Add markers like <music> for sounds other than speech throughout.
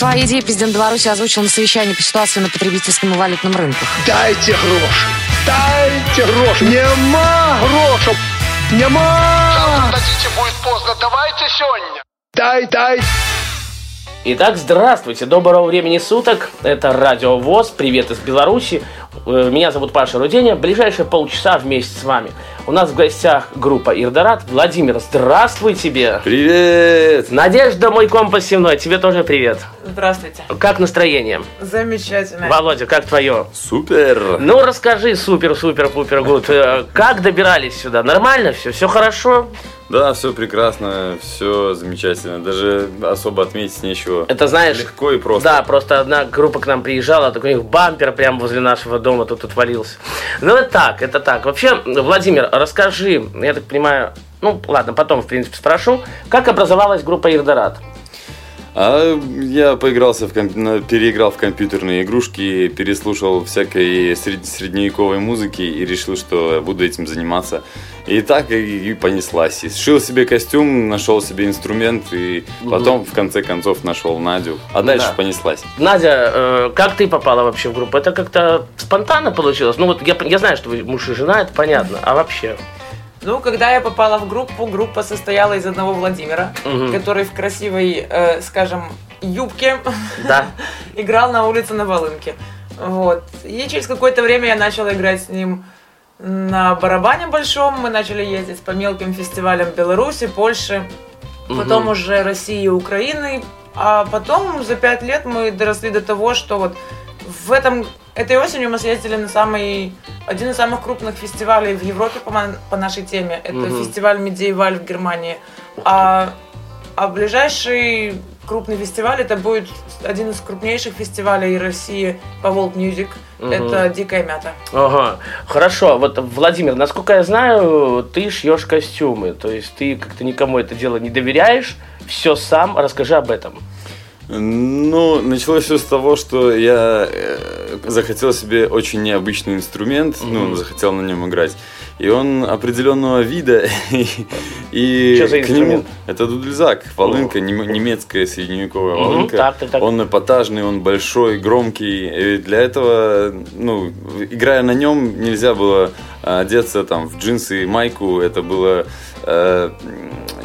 Свои идеи президент Беларуси озвучил на совещании по ситуации на потребительском и валютном рынках. Дайте гроши! Дайте гроши! Нема грошей! Нема! Завтра дадите, будет поздно. Давайте сегодня. Дай, дай! Итак, здравствуйте, доброго времени суток. Это Радио ВОЗ, привет из Беларуси. Э, Меня зовут Паша Руденя. Ближайшие полчаса вместе с вами. У нас в гостях группа Ирдорат. Владимир, здравствуй тебе. Привет! Надежда, мой компас земной, тебе тоже привет. Здравствуйте. Как настроение? Замечательно. Володя, как твое? Супер! Ну, расскажи, супер, супер, пупер, гуд. Э, Как добирались сюда? Нормально все? Все хорошо? Да, все прекрасно, все замечательно. Даже особо отметить нечего. Это знаешь... Легко и просто. Да, просто одна группа к нам приезжала, так у них бампер прямо возле нашего дома тут отвалился. Ну, это так, это так. Вообще, Владимир, расскажи, я так понимаю, ну, ладно, потом, в принципе, спрошу, как образовалась группа Ирдорат? А я поигрался в комп- переиграл в компьютерные игрушки, переслушал всякой сред- средневековой музыки и решил, что буду этим заниматься. И так и, и понеслась. И сшил себе костюм, нашел себе инструмент и потом в конце концов нашел Надю. А дальше Да. понеслась. Надя, э, как ты попала вообще в группу? Это как-то спонтанно получилось? Ну, вот я, я знаю, что вы муж и жена, это понятно. А вообще? Ну, когда я попала в группу, группа состояла из одного Владимира, Мгм. который в красивой, э, скажем, юбке Да. <laughs> играл на улице на волынке. Вот. И через какое-то время я начала играть с ним на барабане большом. Мы начали ездить по мелким фестивалям Беларуси, Польши, потом Мгм. уже России и Украины. А потом за пять лет мы доросли до того, что вот в этом этой осенью мы съездили на самый один из самых крупных фестивалей в Европе по, по нашей теме. Это Мгм. фестиваль Медиеваль в Германии. А, а ближайший крупный фестиваль это будет один из крупнейших фестивалей России по World Music. Мгм. Это Дикая мята. Ага, хорошо. Вот, Владимир, насколько я знаю, ты шьешь костюмы. То есть ты как-то никому это дело не доверяешь, все сам. Расскажи об этом. Ну, началось все с того, что я э, захотел себе очень необычный инструмент, ну, захотел на нем играть. И он определенного вида, <laughs> и, и Что за к нему... Это дудельзак, волынка, нем- немецкая средневековая волынка. так, так, так. Он эпатажный, он большой, громкий. И для этого, ну, играя на нем, нельзя было одеться там в джинсы и майку. Это было э,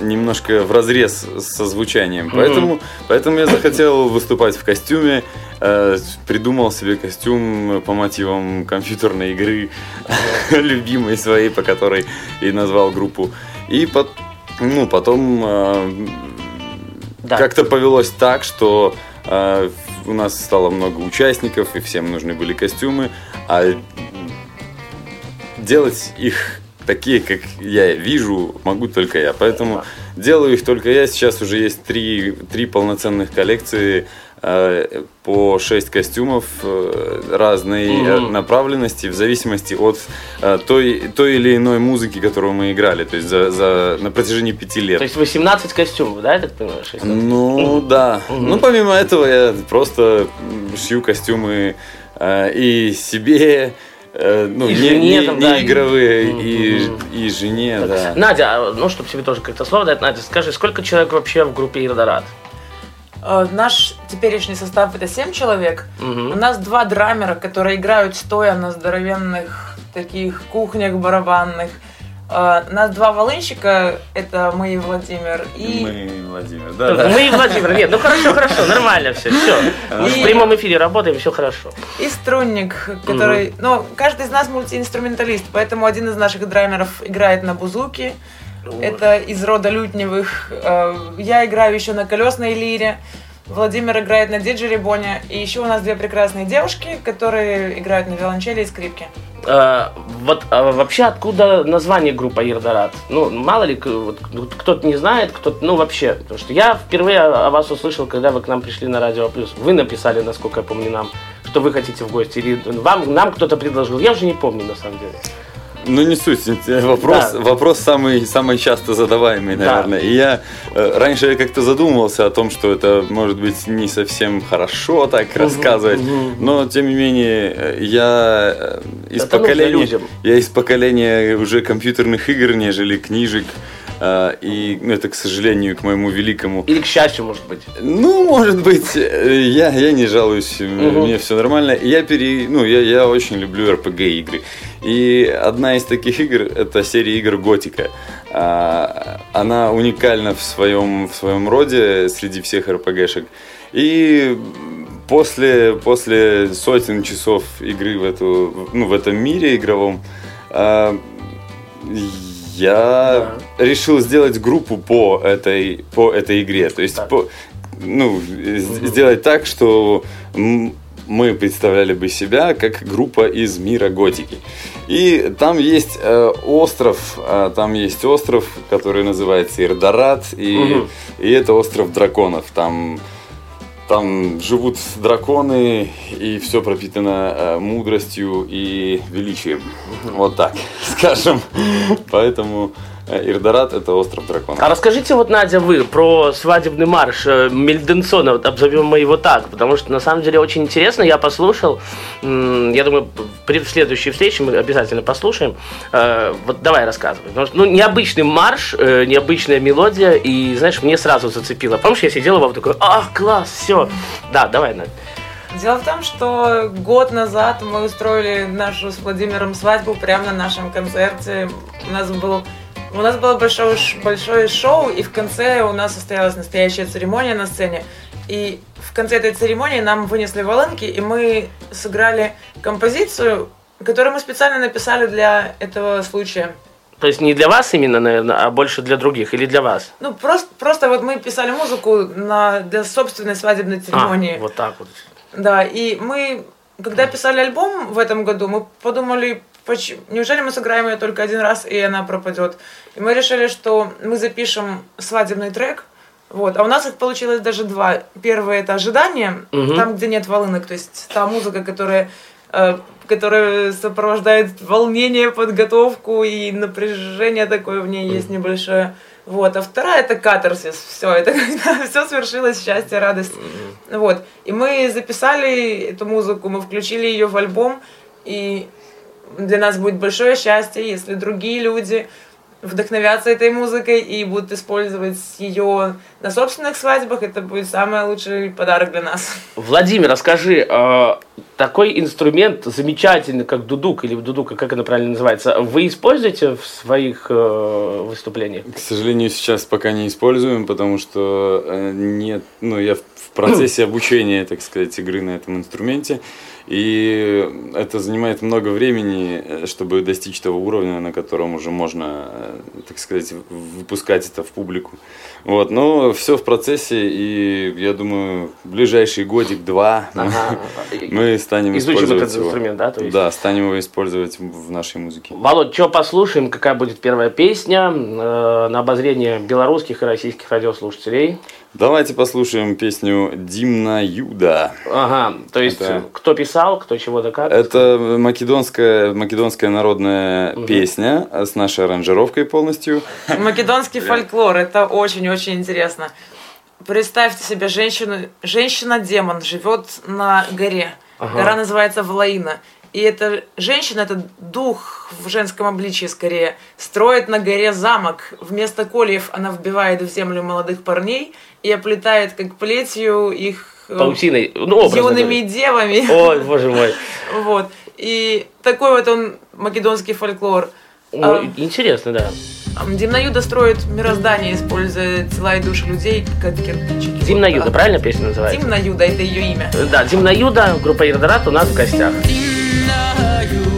немножко в разрез со звучанием. Поэтому, поэтому я захотел выступать в костюме. Э, придумал себе костюм по мотивам компьютерной игры, <laughs> любимой своей, по которой и назвал группу. И пот- ну, потом э, Да. как-то повелось так, что э, у нас стало много участников, и всем нужны были костюмы, а делать их такие, как я вижу, могу только я. Поэтому делаю их только я. Сейчас уже есть три, три полноценных коллекции по 6 костюмов э, разной э, Мгм. направленности в зависимости от э, той, той или иной музыки, которую мы играли. То есть за, за, на протяжении пяти лет. То есть 18 костюмов, да, я так понимаю? Ну да. Мгм. Ну помимо этого я просто шью костюмы э, и себе, э, ну И не, жене не- там, не да, и- игровые, Мгм. и, и жене, да. Надя, а, ну, чтобы тебе тоже как-то слово дать, Надя, скажи, сколько человек вообще в группе Ирдорат? Э, Наш теперешний состав это 7 человек. Мгм. У нас два драмера, которые играют стоя на здоровенных таких кухнях барабанных. У нас два волынщика, это мы и Владимир. И Мы, Владимир, да, да. Мы и Владимир. Нет, ну хорошо, хорошо, нормально все, все. В И- прямом эфире работаем, все хорошо. И струнник, который... Ну, каждый из нас мультиинструменталист, поэтому один из наших драймеров играет на бузуке. Это из рода лютневых. Э, Я играю еще на колесной лире. Владимир играет на диджеребоне. И еще у нас две прекрасные девушки, которые играют на виолончели и скрипке. А, вот а, вообще откуда название группы Ирдорат? Ну, мало ли, вот, кто-то не знает, кто-то, ну, вообще. Потому что я впервые о о вас услышал, когда вы к нам пришли на Радио Плюс. Вы написали, насколько я помню, нам, что вы хотите в гости. Или вам, нам кто-то предложил. Я уже не помню, на самом деле. Ну не суть, вопрос, Да. вопрос самый, самый часто задаваемый, Да. наверное. И я э, раньше я как-то задумывался о том, что это может быть не совсем хорошо так рассказывать, мгм. но тем не менее э, я э, из Это поколения, людям. я из поколения уже компьютерных игр, нежели книжек. И ну, это, к сожалению, к моему великому Или к счастью, может быть. ну, может быть, я, я не жалуюсь, м- мне все нормально. Я, пере, ну, я, я очень люблю RPG игры. И одна из таких игр это серия игр Готика. А, Она уникальна в своем, в своем роде среди всех RPG-шек. И после, после сотен часов игры в, эту, ну, в этом мире игровом, а, я решил сделать группу по этой, по этой игре. То есть, Так. по, ну, с- сделать так, что мы представляли бы себя как группа из мира готики. И там есть э, остров, э, там есть остров, который называется Ирдорат, и, Мгм. и это остров драконов. Там там живут драконы, и все пропитано э, мудростью и величием. Вот так, <laughs> скажем. Поэтому Ирдорат это остров драконов. А расскажите вот, Надя, вы про свадебный марш э, Мельденсона, вот обзовем мы его так, потому что на самом деле очень интересно, я послушал, я думаю, при следующей встрече мы обязательно послушаем. Э, Вот давай рассказывай. Потому что, ну, необычный марш, э, необычная мелодия, и, знаешь, мне сразу зацепило. Помнишь, я сидел его такой, а, класс, все. Да, давай, Надя. Дело в том, что год назад мы устроили нашу с Владимиром свадьбу прямо на нашем концерте. У нас был у нас было большое, большое шоу, и в конце у нас состоялась настоящая церемония на сцене. И в конце этой церемонии нам вынесли волынки, и мы сыграли композицию, которую мы специально написали для этого случая. То есть не для вас именно, наверное, а больше для других или для вас? Ну, просто, просто вот мы писали музыку на, для собственной свадебной церемонии. А, вот так вот. Да, и мы, когда писали альбом в этом году, мы подумали, поч- неужели мы сыграем ее только один раз, и она пропадет. И мы решили, что мы запишем свадебный трек, вот, а у нас их получилось даже два. Первый это ожидание, Мгм. там, где нет волынок, то есть та музыка, которая э, которая сопровождает волнение, подготовку и напряжение такое в ней есть небольшое. Вот. А вторая это катарсис. Все, это когда <laughs> все свершилось, счастье, радость. Вот. И мы записали эту музыку, мы включили ее в альбом, и для нас будет большое счастье, если другие люди вдохновятся этой музыкой и будут использовать ее на собственных свадьбах, это будет самый лучший подарок для нас. Владимир, расскажи, э, такой инструмент замечательный, как дудук, или дудука, как это правильно называется, вы используете в своих э, выступлениях? К сожалению, сейчас пока не используем, потому что э, нет, ну, я в в процессе <clears throat> обучения, так сказать, игры на этом инструменте, и это занимает много времени, э, чтобы достичь того уровня, на котором уже можно, э, так сказать, выпускать это в публику. Вот, но все в процессе, и я думаю, в ближайший годик-два Ага. мы станем Изучим использовать этот его. инструмент, да, то есть? Да, станем его использовать в нашей музыке. Володь, что послушаем, какая будет первая песня э, на обозрение белорусских и российских радиослушателей? Давайте послушаем песню Димна Юда. Ага, то есть Это- кто писал, кто чего-то как? Это македонская, македонская народная песня с нашей аранжировкой полностью. Македонский фольклор, это очень-очень интересно. Представьте себе женщину, женщина-демон живет на горе. Гора называется Влаина. И эта женщина, это дух в женском обличии скорее, строит на горе замок. Вместо кольев она вбивает в землю молодых парней и оплетает как плетью их э, Паутиной, ну, образно юными говоря. девами. Ой, боже мой. <laughs> Вот. И такой вот он македонский фольклор. Ну, А, Интересно, да. Димна Юда строит мироздание, используя тела и души людей как кирпичики. Димна Вот правильно песня называется? Димна Юда, это ее имя. Да, Димна Юда, группа Ирдорат у нас в гостях. know you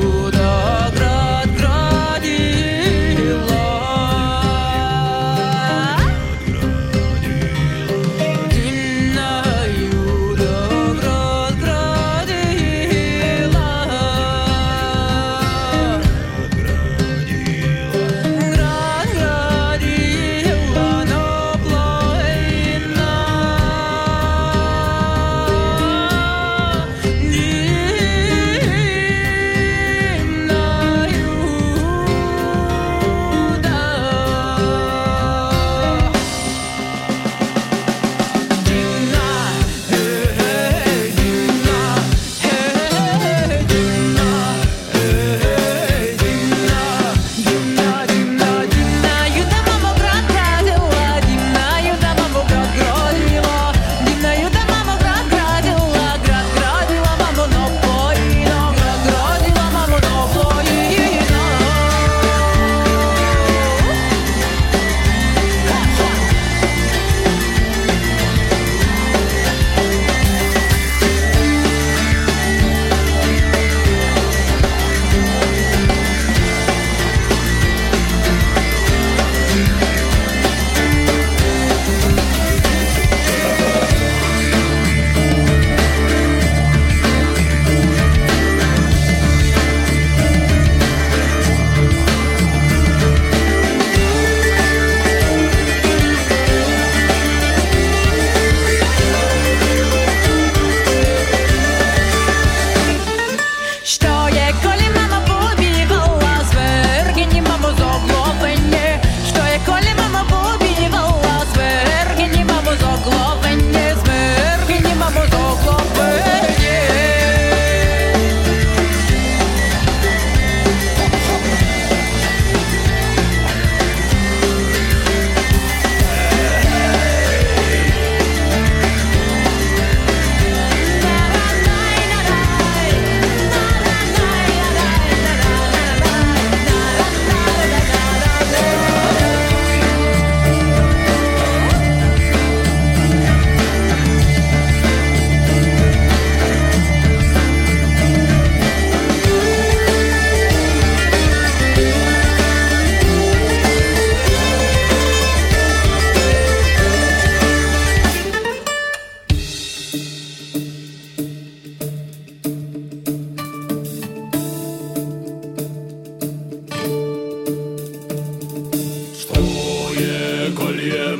kolje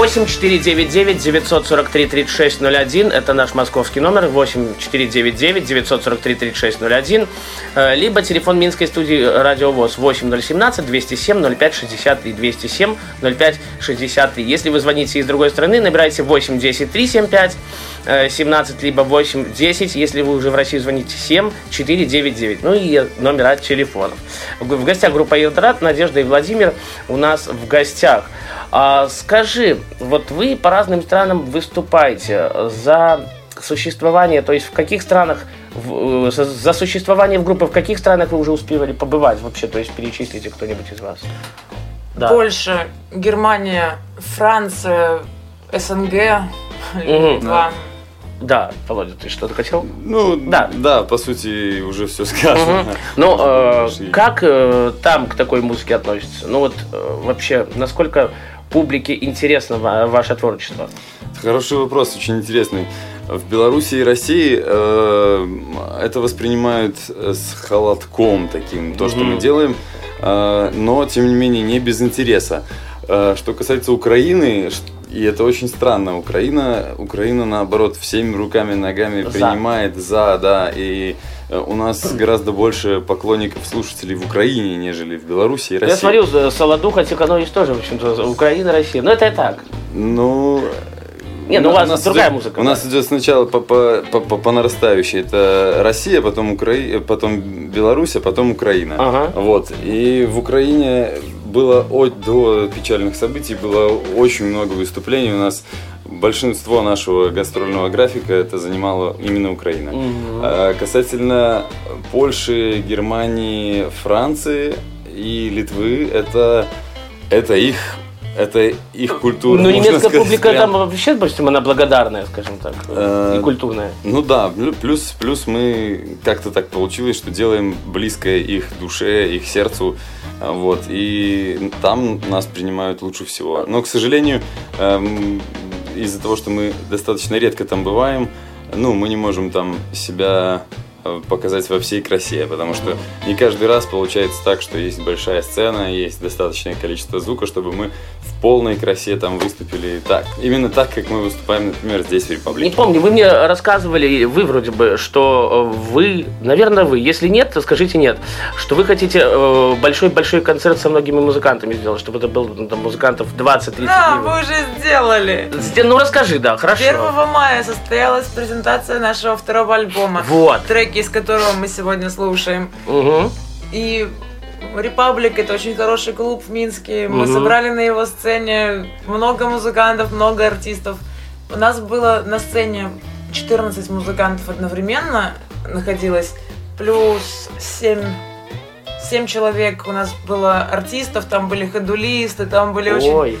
8499 943 3601 это наш московский номер. 8499 943 3601 э, либо телефон Минской студии Радио ВОЗ 8017 207 05 63 207 05 63 если вы звоните из другой страны набирайте 8 10 375 17 либо 8 10 если вы уже в России звоните 7 499 ну и номера телефонов в гостях группа Елдорад Надежда и Владимир у нас в гостях а, скажи, вот вы по разным странам выступаете за существование, то есть в каких странах, в, э, за существование в группе, в каких странах вы уже успевали побывать вообще, то есть перечислите кто-нибудь из вас? Да. Польша, Германия, Франция, СНГ, угу. Литва. Да, Володя, ты что-то хотел? Ну, да, да, по сути, уже все сказано. Угу. Ну, э, как э, там к такой музыке относятся? Ну вот э, вообще, насколько публике интересно ваше творчество? Хороший вопрос, очень интересный. В Беларуси и России э, это воспринимают с холодком таким, то, mm-hmm. что мы делаем, э, но, тем не менее, не без интереса. Э, что касается Украины, и это очень странно, Украина, Украина наоборот, всеми руками, ногами за. принимает за, да, и Э, у нас гораздо больше поклонников, слушателей в Украине, нежели в Беларуси и России. Я смотрю, Солодуха, Тиханович тоже, в общем-то, Украина, Россия. Но это и так. Ну, не, ну у вас у нас другая идет, музыка. У нас идет сначала по, по, по, по, по нарастающей. Это Россия, потом Украина, потом Беларусь, а потом Украина. Ага. Вот. И в Украине было от, до печальных событий было очень много выступлений. У нас большинство нашего гастрольного графика это занимала именно Украина. Угу. А касательно Польши, Германии, Франции и Литвы, это, это их это их культура. Ну, немецкая сказать, публика прям... там вообще, допустим, она благодарная, скажем так, э, и культурная. Ну да, плюс, плюс мы как-то так получилось, что делаем близкое их душе, их сердцу. Вот, и там нас принимают лучше всего. Но, к сожалению, эм, из-за того, что мы достаточно редко там бываем, ну, мы не можем там себя э, показать во всей красе, потому что не каждый раз получается так, что есть большая сцена, есть достаточное количество звука, чтобы мы полной красе там выступили так. Именно так, как мы выступаем, например, здесь в Республике. Не помню, вы мне рассказывали, вы вроде бы, что э, вы, наверное, вы, если нет, то скажите нет, что вы хотите э, большой-большой концерт со многими музыкантами сделать, чтобы это был ну, там, музыкантов 20-30. Да, вы уже сделали. Ну расскажи, да, хорошо. 1 мая состоялась презентация нашего второго альбома. Вот. Треки, из которого мы сегодня слушаем. Угу. И Репаблик это очень хороший клуб в Минске. Мы угу. собрали на его сцене много музыкантов, много артистов. У нас было на сцене 14 музыкантов одновременно находилось, плюс 7 7 человек у нас было артистов, там были ходулисты, там были очень... Ой.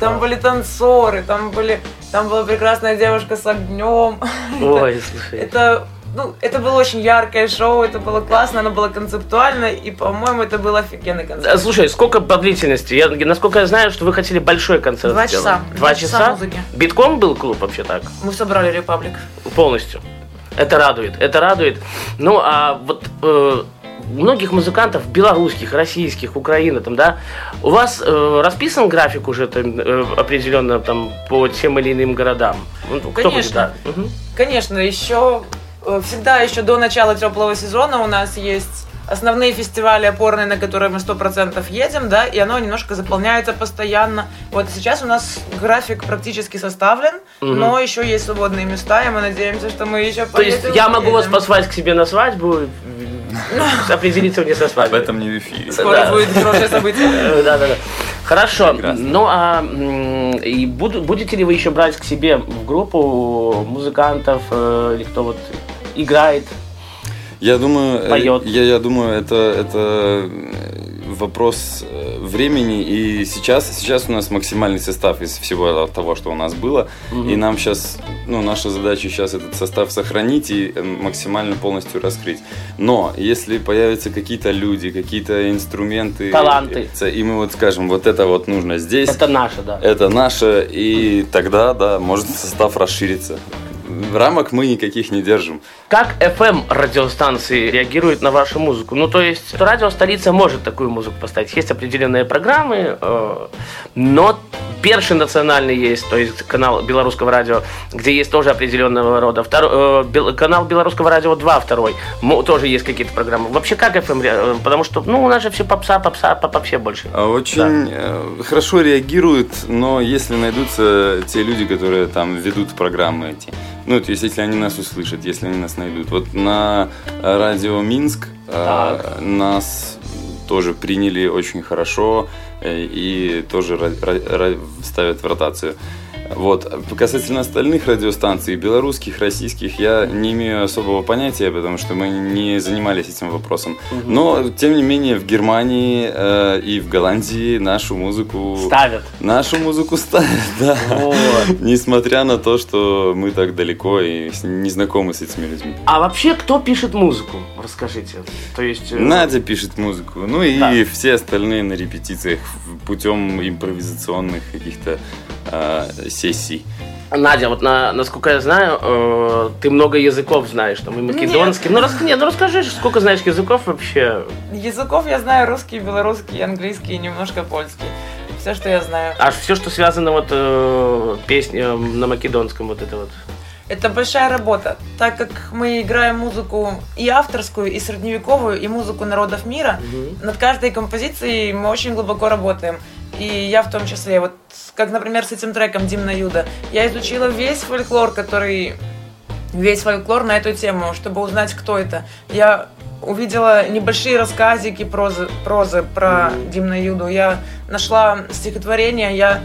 Там были танцоры, там были, там была прекрасная девушка с огнем. <laughs> Ой, слушай. Это ну, это было очень яркое шоу, это было классно, оно было концептуально, и, по-моему, это был офигенный концерт. Слушай, сколько по длительности? Я, насколько я знаю, что вы хотели большой концерт Два сделать. часа. Два часа? часа музыки. Битком был клуб вообще так? Мы собрали Репаблик. Полностью. Это радует, это радует. Ну, а вот э, многих музыкантов, белорусских, российских, Украины, там, да, у вас э, расписан график уже там, э, определенно там по тем или иным городам? Ну, Конечно. Будет, да? угу. Конечно, еще Э, всегда еще до начала теплого сезона у нас есть основные фестивали опорные, на которые мы сто процентов едем, да, и оно немножко заполняется постоянно. Вот сейчас у нас график практически составлен, угу. но еще есть свободные места, и мы надеемся, что мы еще То есть я могу вас позвать к себе на свадьбу, <laughs> определиться мне со свадьбой. Об этом не в эфире. Скоро будет хорошее событие. <laughs> Да, да, да. Хорошо. Ну а и будете ли вы еще брать к себе в группу музыкантов э, или кто вот играет? Я думаю, э, поет. Я, я думаю, это, это вопрос э, времени. И сейчас, сейчас у нас максимальный состав из всего того, что у нас было. Угу. И нам сейчас, ну, наша задача сейчас этот состав сохранить и э, максимально полностью раскрыть. Но если появятся какие-то люди, какие-то инструменты, таланты, и мы вот скажем, вот это вот нужно здесь. Это наше, да. Это наше, и тогда, да, может состав расшириться рамок мы никаких не держим. Как FM радиостанции реагируют на вашу музыку? Ну, то есть, радио столица может такую музыку поставить. Есть определенные программы, э, но Перший национальный есть, то есть канал белорусского радио, где есть тоже определенного рода. Второй, э, бел- канал белорусского радио 2 второй, тоже есть какие-то программы. Вообще как FM? э, Потому что, ну, у нас же все попса, попса, по попсе больше. А Очень э, хорошо реагируют, но если найдутся те люди, которые там ведут программы эти, ну, то есть если они нас услышат, если они нас найдут. Вот на э, радио Минск э, Так. нас тоже приняли очень хорошо э, и тоже ставят в ротацию. Вот. Касательно остальных радиостанций, белорусских, российских, я не имею особого понятия, потому что мы не занимались этим вопросом. Но, тем не менее, в Германии э, и в Голландии нашу музыку... Ставят. Нашу музыку ставят, <laughs> да. Вот. Несмотря на то, что мы так далеко и не знакомы с этими людьми. А вообще, кто пишет музыку? Расскажите. То есть... э, Надя пишет музыку, ну и Да. все остальные на репетициях путем импровизационных каких-то э, сессий. Надя, вот на, насколько я знаю, э, ты много языков знаешь, там и македонский. Ну, рас, нет, ну расскажи, сколько знаешь языков вообще. Языков я знаю русский, белорусский, английский и немножко польский. Все, что я знаю. Аж все, что связано вот э, песни э, на македонском, вот это вот. Это большая работа, так как мы играем музыку и авторскую, и средневековую, и музыку народов мира. Над каждой композицией мы очень глубоко работаем. И я в том числе, вот как, например, с этим треком Димна Юда, я изучила весь фольклор, который весь фольклор на эту тему, чтобы узнать, кто это. Я увидела небольшие рассказики прозы, прозы про Димна Юду. Я нашла стихотворение, я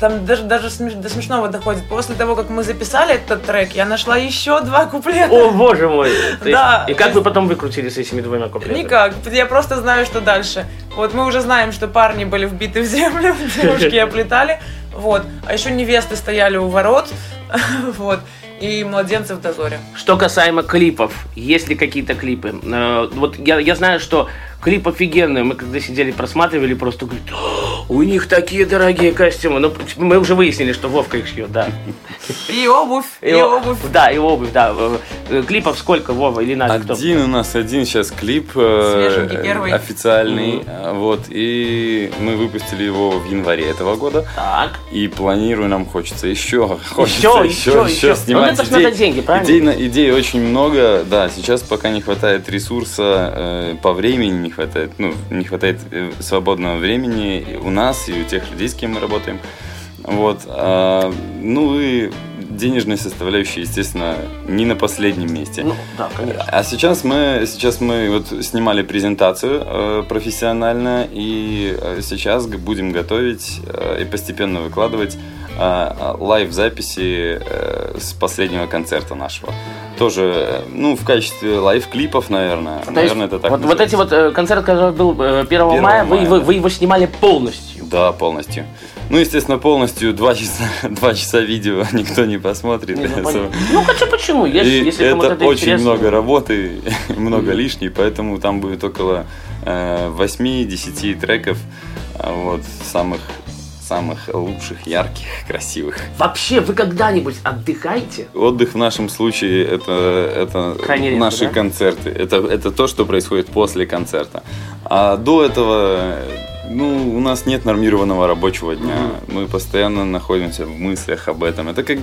там даже, даже смеш- до смешного доходит. После того, как мы записали этот трек, я нашла еще два куплета. О, боже мой! То есть- Да. И как вы потом выкрутили с этими двумя куплетами? Никак. Я просто знаю, что дальше. Вот мы уже знаем, что парни были вбиты в землю, <laughs> девушки оплетали. Вот. А еще невесты стояли у ворот. <laughs> Вот. И младенцы в дозоре. Что касаемо клипов, есть ли какие-то клипы? Э, вот я, я знаю, что клип офигенный. Мы когда сидели, просматривали, просто говорят, «О, у них такие дорогие костюмы. Ну, мы уже выяснили, что Вовка их шьет, да. И обувь, и, о- обувь. Да, и обувь, да. Э, э, Клипов сколько, Вова, или Надя, кто? Один у нас один сейчас клип э, Свеженький, первый. официальный, э, вот и мы выпустили его в январе этого года. Так. И планирую, нам хочется еще, хочется Еще, еще, еще, еще, еще. снимать. Ну, это ж надо деньги, правильно? Идей, идей очень много, да, сейчас пока не хватает ресурса, э, по времени не хватает, ну, не хватает э, свободного времени и у нас, и у тех людей, с кем мы работаем. Вот, а, ну и денежная составляющая, естественно, не на последнем месте. Ну, да, конечно. А сейчас мы, сейчас мы вот снимали презентацию э, профессионально, и э, сейчас будем готовить э, и постепенно выкладывать э, э, live-записи э, с последнего концерта нашего. Тоже, э, ну, в качестве live-клипов, наверное. То наверное, это так вот, вот эти вот э, концерт, который был э, 1 1 мая, вы, мая, вы, да. вы его снимали полностью. Да, полностью. Ну, естественно, полностью два часа, <laughs> два часа видео <laughs> никто не посмотрит. Не, ну. Ну, хотя почему? Если, И если это это очень интересно. много работы, <laughs> много лишней, поэтому там будет около э, 8-10 треков, а, вот, самых, самых лучших, ярких, красивых. Вообще, вы когда-нибудь отдыхаете? Отдых в нашем случае это, это Крайне редко, наши да? концерты. Это, это то, что происходит после концерта. А до этого, ну, у нас нет нормированного рабочего дня. Мы постоянно находимся в мыслях об этом. Это как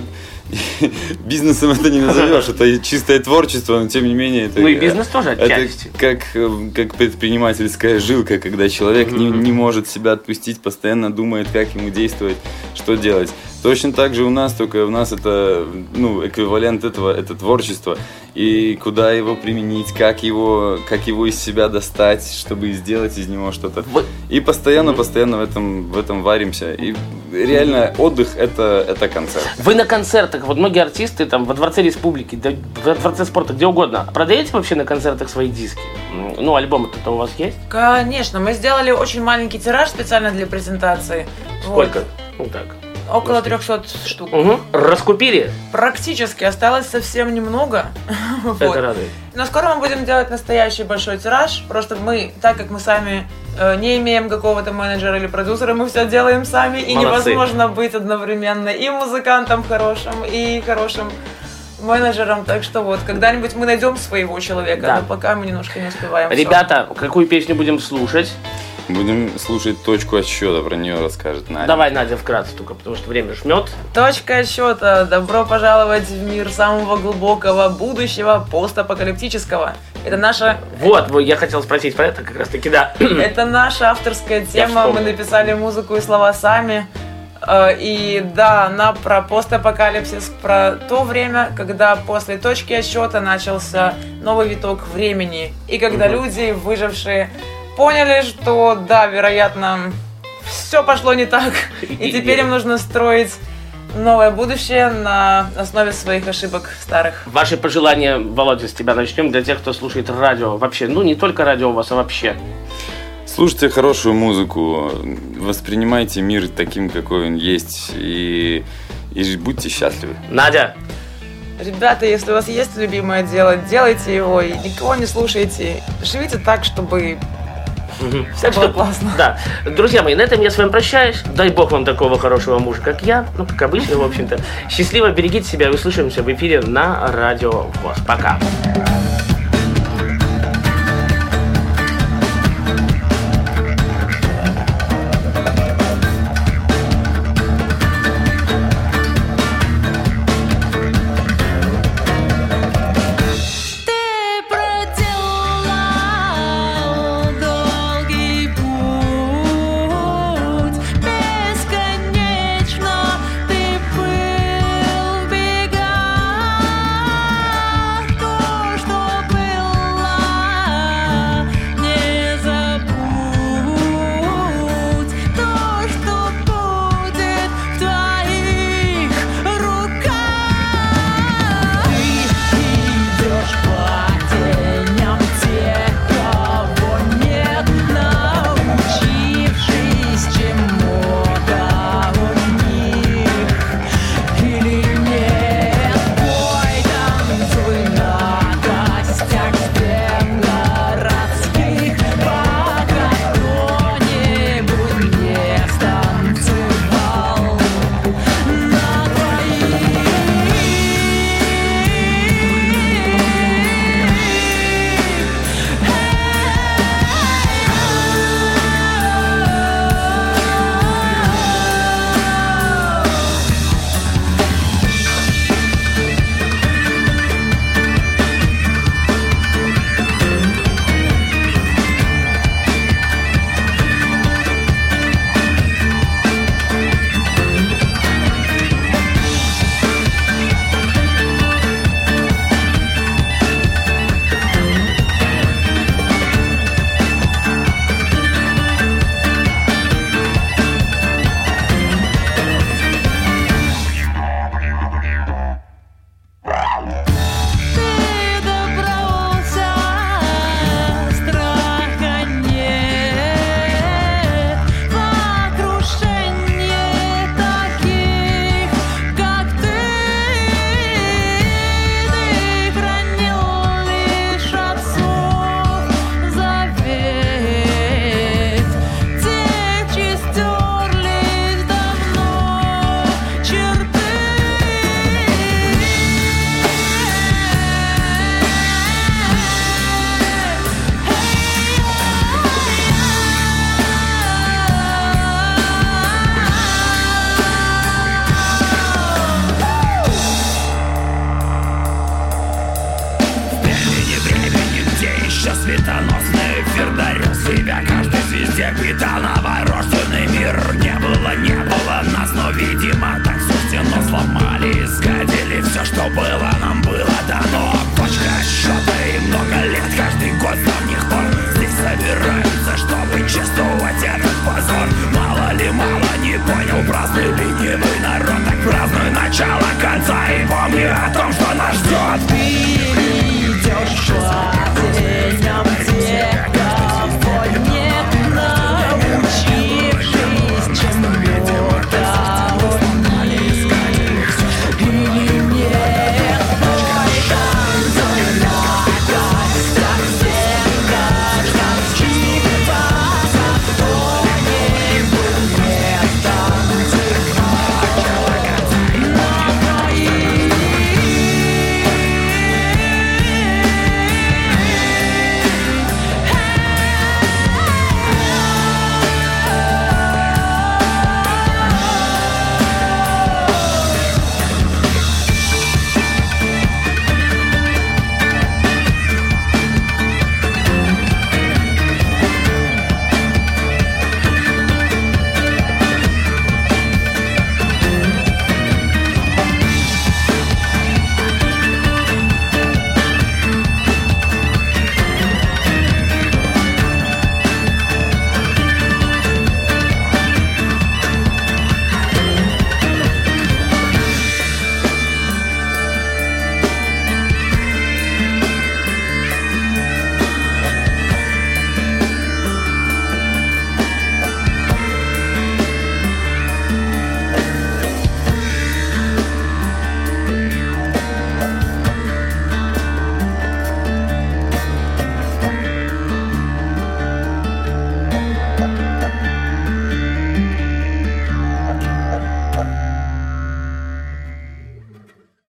<laughs> бизнесом это не назовешь, это чистое творчество, но тем не менее это. Ну и бизнес тоже это отчасти. как, э, как предпринимательская жилка, когда человек не, не может себя отпустить, постоянно думает, как ему действовать, что делать. Точно так же у нас, только у нас это ну, эквивалент этого, это творчество. И куда его применить, как его, как его из себя достать, чтобы сделать из него что-то. И постоянно, постоянно в этом, в этом варимся. И реально отдых это, это концерт. Вы на концертах, вот многие артисты там во Дворце Республики, да, в Дворце спорта, где угодно, продаете вообще на концертах свои диски? Ну, альбомы то у вас есть? Конечно, мы сделали очень маленький тираж специально для презентации. Вот. Сколько? Ну так. Около 300 штук. Угу. Раскупили? Практически осталось совсем немного. <laughs> Вот. Это радует. Но скоро мы будем делать настоящий большой тираж. Просто мы, так как мы сами э, не имеем какого-то менеджера или продюсера, мы все делаем сами. И Молодцы. невозможно быть одновременно и музыкантом хорошим, и хорошим менеджером. Так что вот, когда-нибудь мы найдем своего человека, Да. но пока мы немножко не успеваем. Ребята, какую песню будем слушать? Будем слушать точку отсчета, про нее расскажет Надя. Давай, Надя, вкратце только, потому что время жмет. Точка отсчета. Добро пожаловать в мир самого глубокого будущего постапокалиптического. Это наша, Вот, вот, я хотел спросить про это как раз таки, да. <clears throat> это наша авторская тема. Мы написали музыку и слова сами. Э, И да, она про постапокалипсис, про то время, когда после точки отсчета начался новый виток времени. И когда люди, выжившие, поняли, что да, вероятно, все пошло не так. И теперь им нужно строить новое будущее на основе своих ошибок старых. Ваши пожелания, Володя, с тебя начнем, для тех, кто слушает радио вообще. Ну, не только радио у вас, а вообще. Слушайте хорошую музыку, воспринимайте мир таким, какой он есть, и, и будьте счастливы. Надя, Ребята, если у вас есть любимое дело, делайте его и никого не слушайте. Живите так, чтобы все было классно. да. Друзья мои, на этом я с вами прощаюсь. Дай бог вам такого хорошего мужа, как я. Ну, как обычно, в общем-то. Счастливо, берегите себя. Услышимся в эфире на Радио ВОЗ. Пока. Ты понял, праздный ленивый народ Так праздную начало конца. И помни о том, что нас ждет. Ты идешь в днем